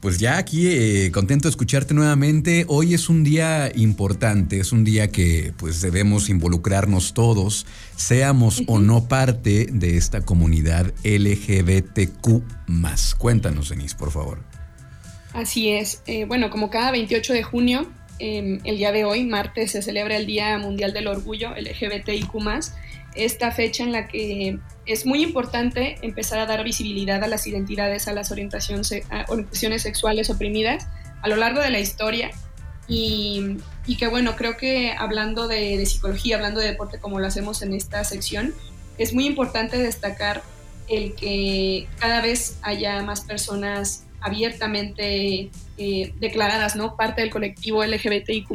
Pues ya aquí eh, contento de escucharte nuevamente. Hoy es un día importante, es un día que pues debemos involucrarnos todos, seamos o no parte de esta comunidad LGBTQ. Cuéntanos, Denise, por favor. Así es. Eh, bueno, como cada 28 de junio, em, el día de hoy, martes, se celebra el Día Mundial del Orgullo LGBTIQ esta fecha en la que es muy importante empezar a dar visibilidad a las identidades, a las orientaciones, sexuales oprimidas a lo largo de la historia. Y, que bueno, creo que hablando de, psicología, hablando de deporte como lo hacemos en esta sección, es muy importante destacar el que cada vez haya más personas abiertamente eh, declaradas, ¿no? Parte del colectivo LGBTIQ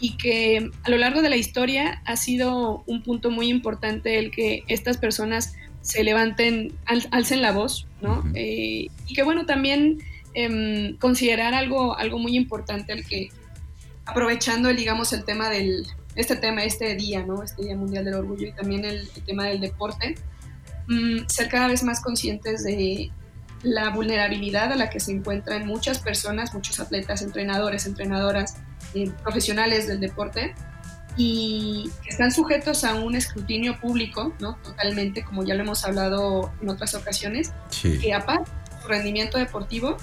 y que a lo largo de la historia ha sido un punto muy importante el que estas personas se levanten, alcen la voz, ¿no? Eh, y que bueno, también em, considerar algo, algo muy importante el que aprovechando, digamos, el tema del, este tema, este día, ¿no? Este Día Mundial del Orgullo y también el, tema del deporte, mm, ser cada vez más conscientes de la vulnerabilidad a la que se encuentran muchas personas, muchos atletas, entrenadores, entrenadoras, eh, profesionales del deporte y que están sujetos a un escrutinio público, ¿no? Totalmente, como ya lo hemos hablado en otras ocasiones, que aparte de su rendimiento deportivo,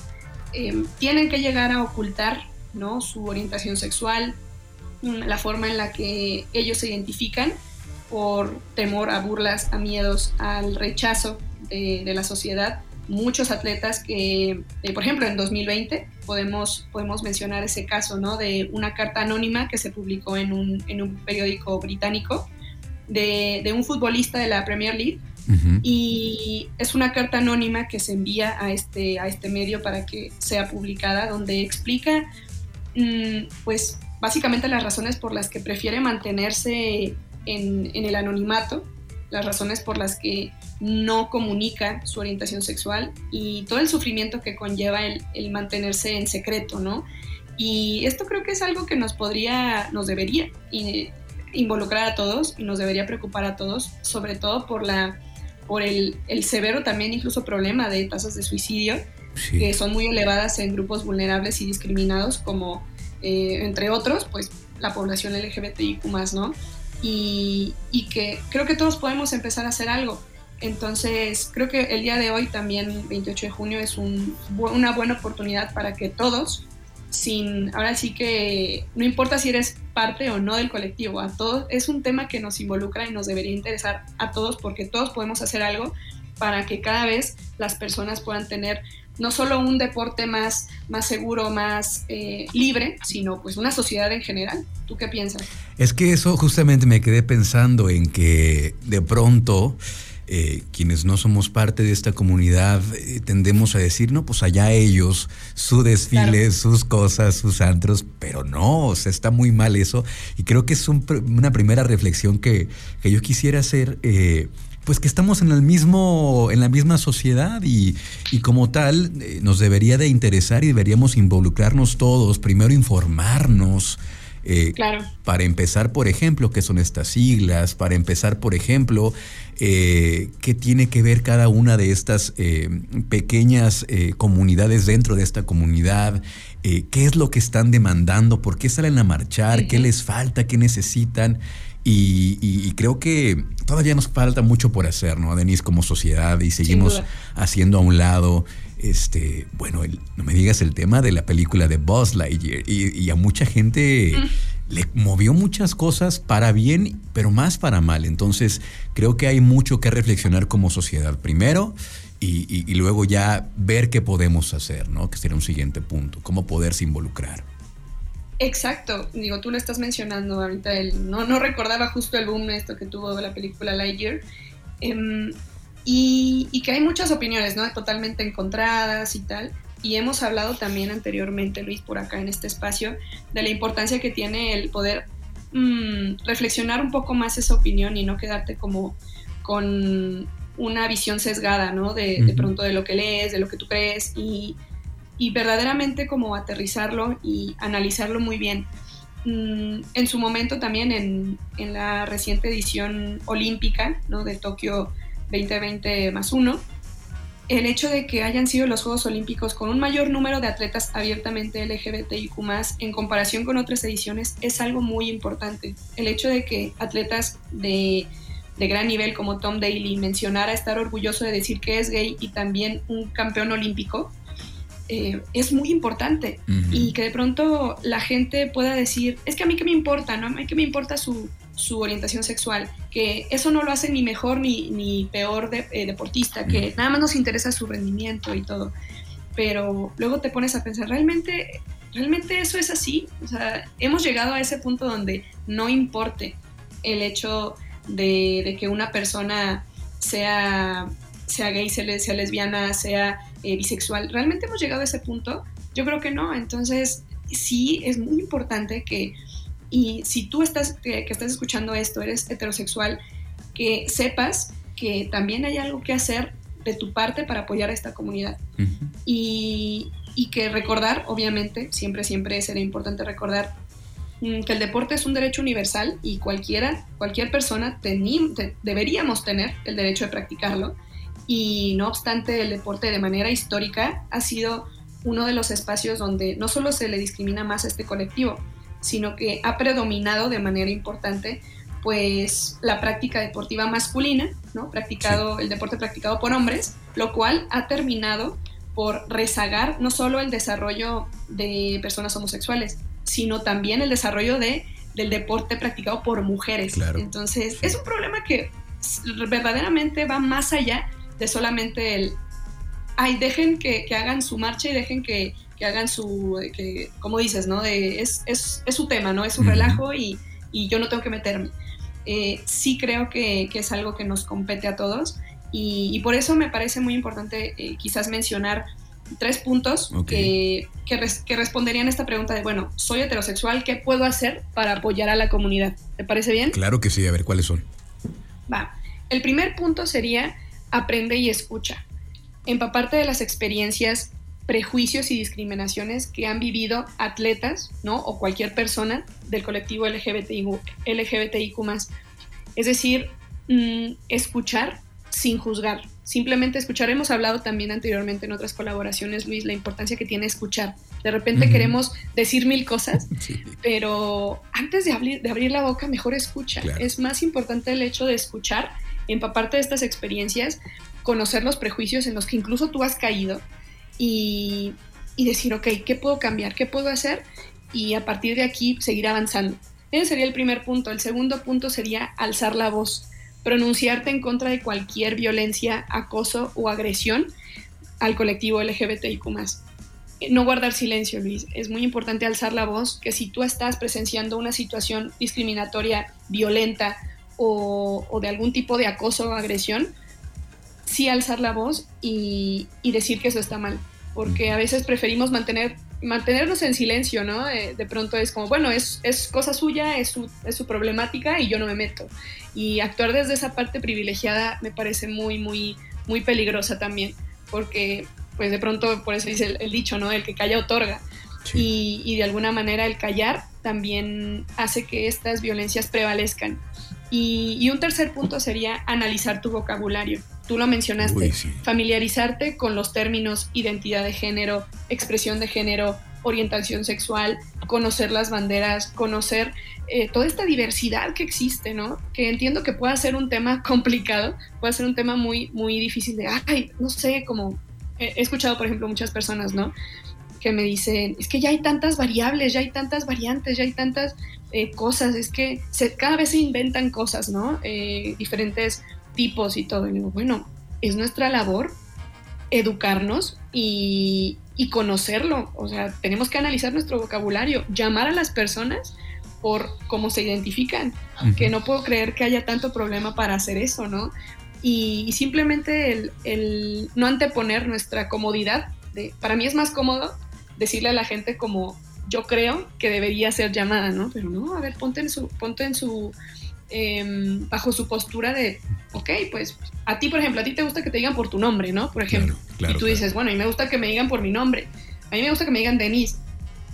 eh, tienen que llegar a ocultar, ¿no? Su orientación sexual, mm, la forma en la que ellos se identifican por temor a burlas, a miedos, al rechazo de, de la sociedad muchos atletas que, eh, por ejemplo, en 2020 podemos, podemos mencionar ese caso, ¿no? De una carta anónima que se publicó en un, en un periódico británico de, de, un futbolista de la Premier League. Y es una carta anónima que se envía a este, a este medio para que sea publicada, donde explica, mm, pues, básicamente las razones por las que prefiere mantenerse en, en el anonimato, las razones por las que no comunica su orientación sexual y todo el sufrimiento que conlleva el, mantenerse en secreto, ¿no? Y esto creo que es algo que nos podría, nos debería involucrar a todos y nos debería preocupar a todos, sobre todo por la por el, severo también incluso problema de tasas de suicidio que son muy elevadas en grupos vulnerables y discriminados como eh, entre otros pues la población LGBTIQ ¿no? Y, y que creo que todos podemos empezar a hacer algo entonces, creo que el día de hoy, también 28 de junio, es una buena oportunidad para que todos, sin, ahora sí que no importa si eres parte o no del colectivo, a todos, es un tema que nos involucra y nos debería interesar a todos porque todos podemos hacer algo para que cada vez las personas puedan tener no solo un deporte más, más seguro, más eh, libre, sino pues una sociedad en general. ¿Tú qué piensas? Es que eso justamente me quedé pensando en que de pronto eh, quienes no somos parte de esta comunidad eh, tendemos a decir, no, pues allá ellos, su desfile, sus cosas, sus antros, pero no, o sea, está muy mal eso. Y creo que es una primera reflexión que, yo quisiera hacer. Eh, pues que estamos en el mismo, en la misma sociedad y, como tal nos debería de interesar y deberíamos involucrarnos todos, primero informarnos, eh, claro. Para empezar, por ejemplo, qué son estas siglas, para empezar, por ejemplo, eh, qué tiene que ver cada una de estas eh, pequeñas comunidades dentro de esta comunidad, qué es lo que están demandando, por qué salen a marchar, qué les falta, qué necesitan. Y, creo que todavía nos falta mucho por hacer, ¿no, Denise, como sociedad? Y seguimos haciendo a un lado este, bueno, no me digas el tema de la película de Buzz Lightyear y, a mucha gente mm. le movió muchas cosas para bien, pero más para mal. Entonces, creo que hay mucho que reflexionar como sociedad primero y, luego ya ver qué podemos hacer, ¿no? Que sería un siguiente punto, cómo poderse involucrar. Exacto, digo, tú lo estás mencionando ahorita, el, no, no recordaba justo el boom esto que tuvo la película Lightyear. Em, y, que hay muchas opiniones, ¿no? Totalmente encontradas y tal. Y hemos hablado también anteriormente, Luis, por acá en este espacio, de la importancia que tiene el poder mm, reflexionar un poco más esa opinión y no quedarte como con una visión sesgada, ¿no? De, de pronto de lo que lees, de lo que tú crees y, y verdaderamente como aterrizarlo y analizarlo muy bien. Mm, en su momento también en, en, la reciente edición olímpica ¿no? de Tokio 2020 más uno, el hecho de que hayan sido los Juegos Olímpicos con un mayor número de atletas abiertamente LGBTIQ en comparación con otras ediciones es algo muy importante. El hecho de que atletas de, gran nivel como Tom Daly mencionara estar orgulloso de decir que es gay y también un campeón olímpico eh, es muy importante. Y que de pronto la gente pueda decir, es que a mí qué me importa, ¿no? A mí qué me importa su, su orientación sexual, que eso no lo hace ni mejor ni, ni peor de, eh, deportista, que nada más nos interesa su rendimiento y todo. Pero luego te pones a pensar, ¿realmente, ¿realmente eso es así? O sea, hemos llegado a ese punto donde no importe el hecho de, que una persona sea, sea gay, sea, lesbiana, sea eh, bisexual. ¿Realmente hemos llegado a ese punto? Yo creo que no. Entonces, sí es muy importante que y si tú estás, que, estás escuchando esto, eres heterosexual, que sepas que también hay algo que hacer de tu parte para apoyar a esta comunidad. y, y, que recordar, obviamente, siempre, siempre será importante recordar mm, que el deporte es un derecho universal y cualquiera, cualquier persona deberíamos tener el derecho de practicarlo. Y no obstante, el deporte de manera histórica ha sido uno de los espacios donde no solo se le discrimina más a este colectivo, sino que ha predominado de manera importante pues la práctica deportiva masculina, ¿no? Practicado, el deporte practicado por hombres, lo cual ha terminado por rezagar no solo el desarrollo de personas homosexuales, sino también el desarrollo de, del deporte practicado por mujeres. Entonces, es un problema que verdaderamente va más allá de solamente el, ay, dejen que hagan su marcha y dejen que, que hagan su, que, como dices, ¿no? De, es, es, es, su tema, ¿no? Es su relajo y, y, yo no tengo que meterme. Eh, sí creo que, que, es algo que nos compete a todos y, y por eso me parece muy importante eh, quizás mencionar tres puntos que, que, responderían a esta pregunta de, bueno, soy heterosexual, ¿qué puedo hacer para apoyar a la comunidad? ¿Te parece bien? Claro que sí, a ver cuáles son. Va. El primer punto sería aprende y escucha. Empaparte de las experiencias prejuicios y discriminaciones que han vivido atletas, ¿no? O cualquier persona del colectivo LGBTIQ, LGBTIQ+. Es decir, mm, escuchar sin juzgar, simplemente escuchar. Hemos hablado también anteriormente en otras colaboraciones, Luis, la importancia que tiene escuchar. De repente queremos decir mil cosas, pero antes de abrir, de abrir la boca, mejor escucha. Es más importante el hecho de escuchar, empaparte de estas experiencias, conocer los prejuicios en los que incluso tú has caído y, decir, ok, ¿qué puedo cambiar? ¿Qué puedo hacer? Y a partir de aquí seguir avanzando. Ese sería el primer punto. El segundo punto sería alzar la voz, pronunciarte en contra de cualquier violencia, acoso o agresión al colectivo LGBTIQ. No guardar silencio, Luis. Es muy importante alzar la voz, que si tú estás presenciando una situación discriminatoria, violenta o, o de algún tipo de acoso o agresión, sí alzar la voz y, decir que eso está mal, porque a veces preferimos mantener, mantenernos en silencio, ¿no? Eh, de pronto es como, bueno, es, es cosa suya, es su, es su, problemática y yo no me meto. Y actuar desde esa parte privilegiada me parece muy, muy, muy peligrosa también, porque pues de pronto, por eso dice el, dicho, ¿no? El que calla otorga. Y, y de alguna manera el callar también hace que estas violencias prevalezcan. Y, y, un tercer punto sería analizar tu vocabulario tú lo mencionaste, familiarizarte con los términos identidad de género, expresión de género, orientación sexual, conocer las banderas, conocer eh, toda esta diversidad que existe, ¿no? Que entiendo que pueda ser un tema complicado, puede ser un tema muy, muy difícil de, ay, no sé, como he escuchado, por ejemplo, muchas personas, ¿no? Que me dicen, es que ya hay tantas variables, ya hay tantas variantes, ya hay tantas eh, cosas, es que se, cada vez se inventan cosas, ¿no? Eh, diferentes tipos y todo. Y digo, bueno, es nuestra labor educarnos y, conocerlo. O sea, tenemos que analizar nuestro vocabulario, llamar a las personas por cómo se identifican, que no puedo creer que haya tanto problema para hacer eso, ¿no? Y, simplemente el, no anteponer nuestra comodidad, de, para mí es más cómodo decirle a la gente como yo creo que debería ser llamada, ¿no? Pero no, a ver, ponte en su, ponte en su, Em, bajo su postura de, ok, pues a ti, por ejemplo, a ti te gusta que te digan por tu nombre, ¿no? Por ejemplo. y tú dices, bueno, a mí me gusta que me digan por mi nombre. A mí me gusta que me digan Denise.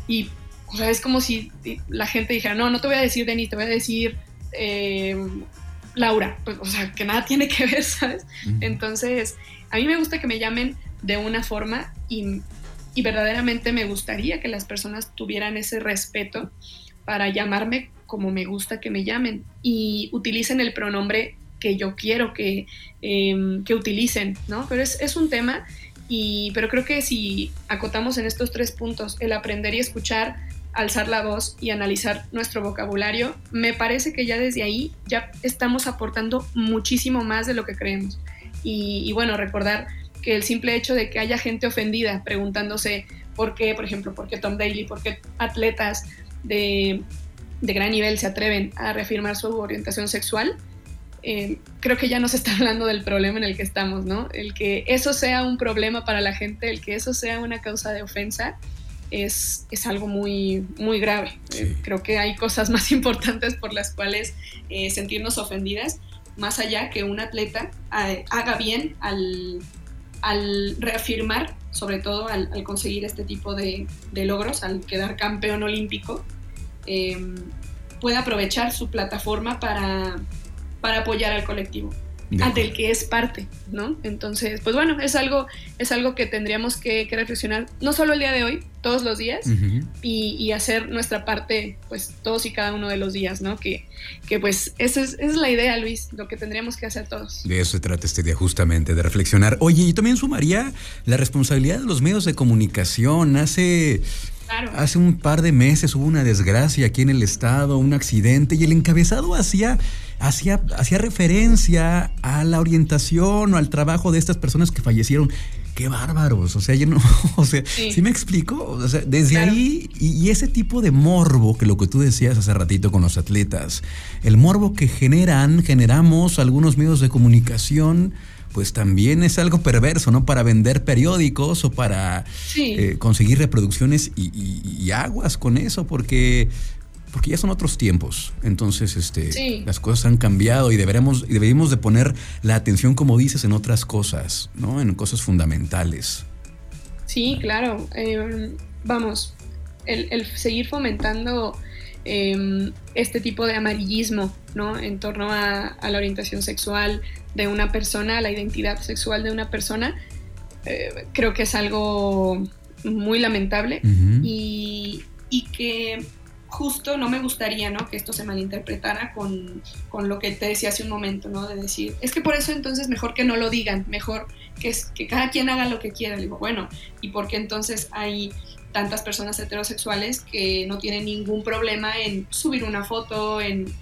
Y, o sea, es como si la gente dijera, no, no te voy a decir Denise, te voy a decir, em, Laura, pues, o sea, que nada tiene que ver, ¿sabes? Entonces, a mí me gusta que me llamen de una forma y, y verdaderamente me gustaría que las personas tuvieran ese respeto para llamarme como me gusta que me llamen y utilicen el pronombre que yo quiero que, em, que utilicen, ¿no? Pero es, es un tema, y, pero creo que si acotamos en estos tres puntos, el aprender y escuchar, alzar la voz y analizar nuestro vocabulario, me parece que ya desde ahí ya estamos aportando muchísimo más de lo que creemos. Y, y bueno, recordar que el simple hecho de que haya gente ofendida preguntándose por qué, por ejemplo, por qué Tom Daly, por qué atletas de, de gran nivel se atreven a reafirmar su orientación sexual, eh, creo que ya no se está hablando del problema en el que estamos, ¿no? El que eso sea un problema para la gente, el que eso sea una causa de ofensa, es, es algo muy, muy grave. Eh, creo que hay cosas más importantes por las cuales eh, sentirnos ofendidas, más allá que un atleta haga bien al, al reafirmar, sobre todo al, al conseguir este tipo de, de, logros, al quedar campeón olímpico, puede aprovechar su plataforma para para apoyar al colectivo del que es parte, ¿no? Entonces, pues bueno, es algo, es algo que tendríamos que, reflexionar, no solo el día de hoy, todos los días, y, hacer nuestra parte, pues todos y cada uno de los días, ¿no? Que, que pues esa es, esa es, la idea, Luis, lo que tendríamos que hacer todos. De eso se trata este día, justamente, de reflexionar. Oye, y también sumaría la responsabilidad de los medios de comunicación. Hace Hace un par de meses hubo una desgracia aquí en el estado, un accidente, y el encabezado hacía, hacía, hacía referencia a la orientación o al trabajo de estas personas que fallecieron. Qué bárbaros, o sea, yo no, o sea, sí, me explico? O sea, desde ahí, y, y, ese tipo de morbo, que lo que tú decías hace ratito con los atletas, el morbo que generan, generamos algunos medios de comunicación, pues también es algo perverso, ¿no? Para vender periódicos o para eh, conseguir reproducciones y, aguas con eso, porque, porque ya son otros tiempos. Entonces, este, las cosas han cambiado y deberemos, y deberíamos de poner la atención, como dices, en otras cosas, ¿no? En cosas fundamentales. Sí, claro. Em, vamos, el, seguir fomentando em, este tipo de amarillismo, ¿no? En torno a, la orientación sexual, de una persona, la identidad sexual de una persona, eh, creo que es algo muy lamentable y, que justo no me gustaría ¿no? que esto se malinterpretara con, lo que te decía hace un momento, ¿no? de decir, es que por eso entonces mejor que no lo digan, mejor que, que cada quien haga lo que quiera. digo, bueno, ¿y por qué entonces hay tantas personas heterosexuales que no tienen ningún problema en subir una foto, en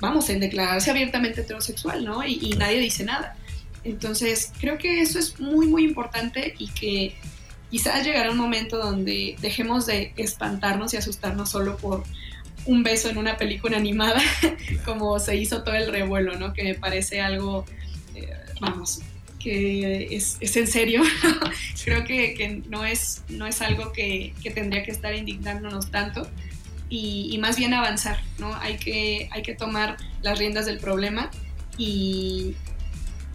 vamos, en declararse abiertamente heterosexual, ¿no? Y, nadie dice nada. Entonces, creo que eso es muy, muy importante y que quizás llegará un momento donde dejemos de espantarnos y asustarnos solo por un beso en una película animada, como se hizo todo el revuelo, ¿no? Que me parece algo, eh, vamos, que es, es en serio. Creo que, que, no, es, no es algo que, que tendría que estar indignándonos tanto y, más bien avanzar, ¿no? Hay que, hay que tomar las riendas del problema y,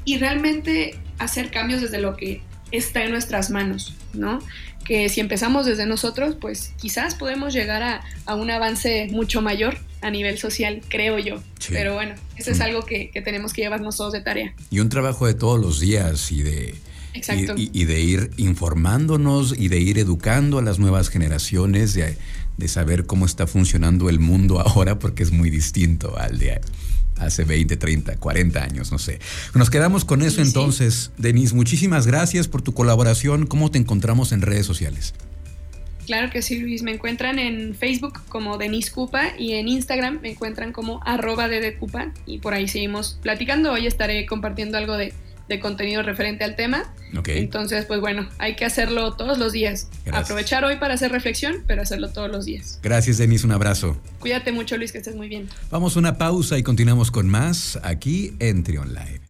y realmente hacer cambios desde lo que está en nuestras manos, ¿no? Que si empezamos desde nosotros, pues quizás podemos llegar a, a un avance mucho mayor a nivel social, creo yo. Pero bueno, eso es mm. algo que, que, tenemos que llevarnos todos de tarea. Y un trabajo de todos los días y de, y, y, de ir informándonos y de ir educando a las nuevas generaciones, de, de saber cómo está funcionando el mundo ahora, porque es muy distinto al de hace 20, 30, 40 años, no sé. Nos quedamos con eso entonces. Denise, muchísimas gracias por tu colaboración. ¿Cómo te encontramos en redes sociales? Claro que sí, Luis. Me encuentran en Facebook como Denise Cupa y en Instagram me encuentran como arroba de Cupa y por ahí seguimos platicando. Hoy estaré compartiendo algo de de contenido referente al tema. Entonces, pues bueno, hay que hacerlo todos los días. Aprovechar hoy para hacer reflexión, pero hacerlo todos los días. Gracias, Denise. Un abrazo. Cuídate mucho, Luis, que estés muy bien. Vamos a una pausa y continuamos con más aquí en Trion Live.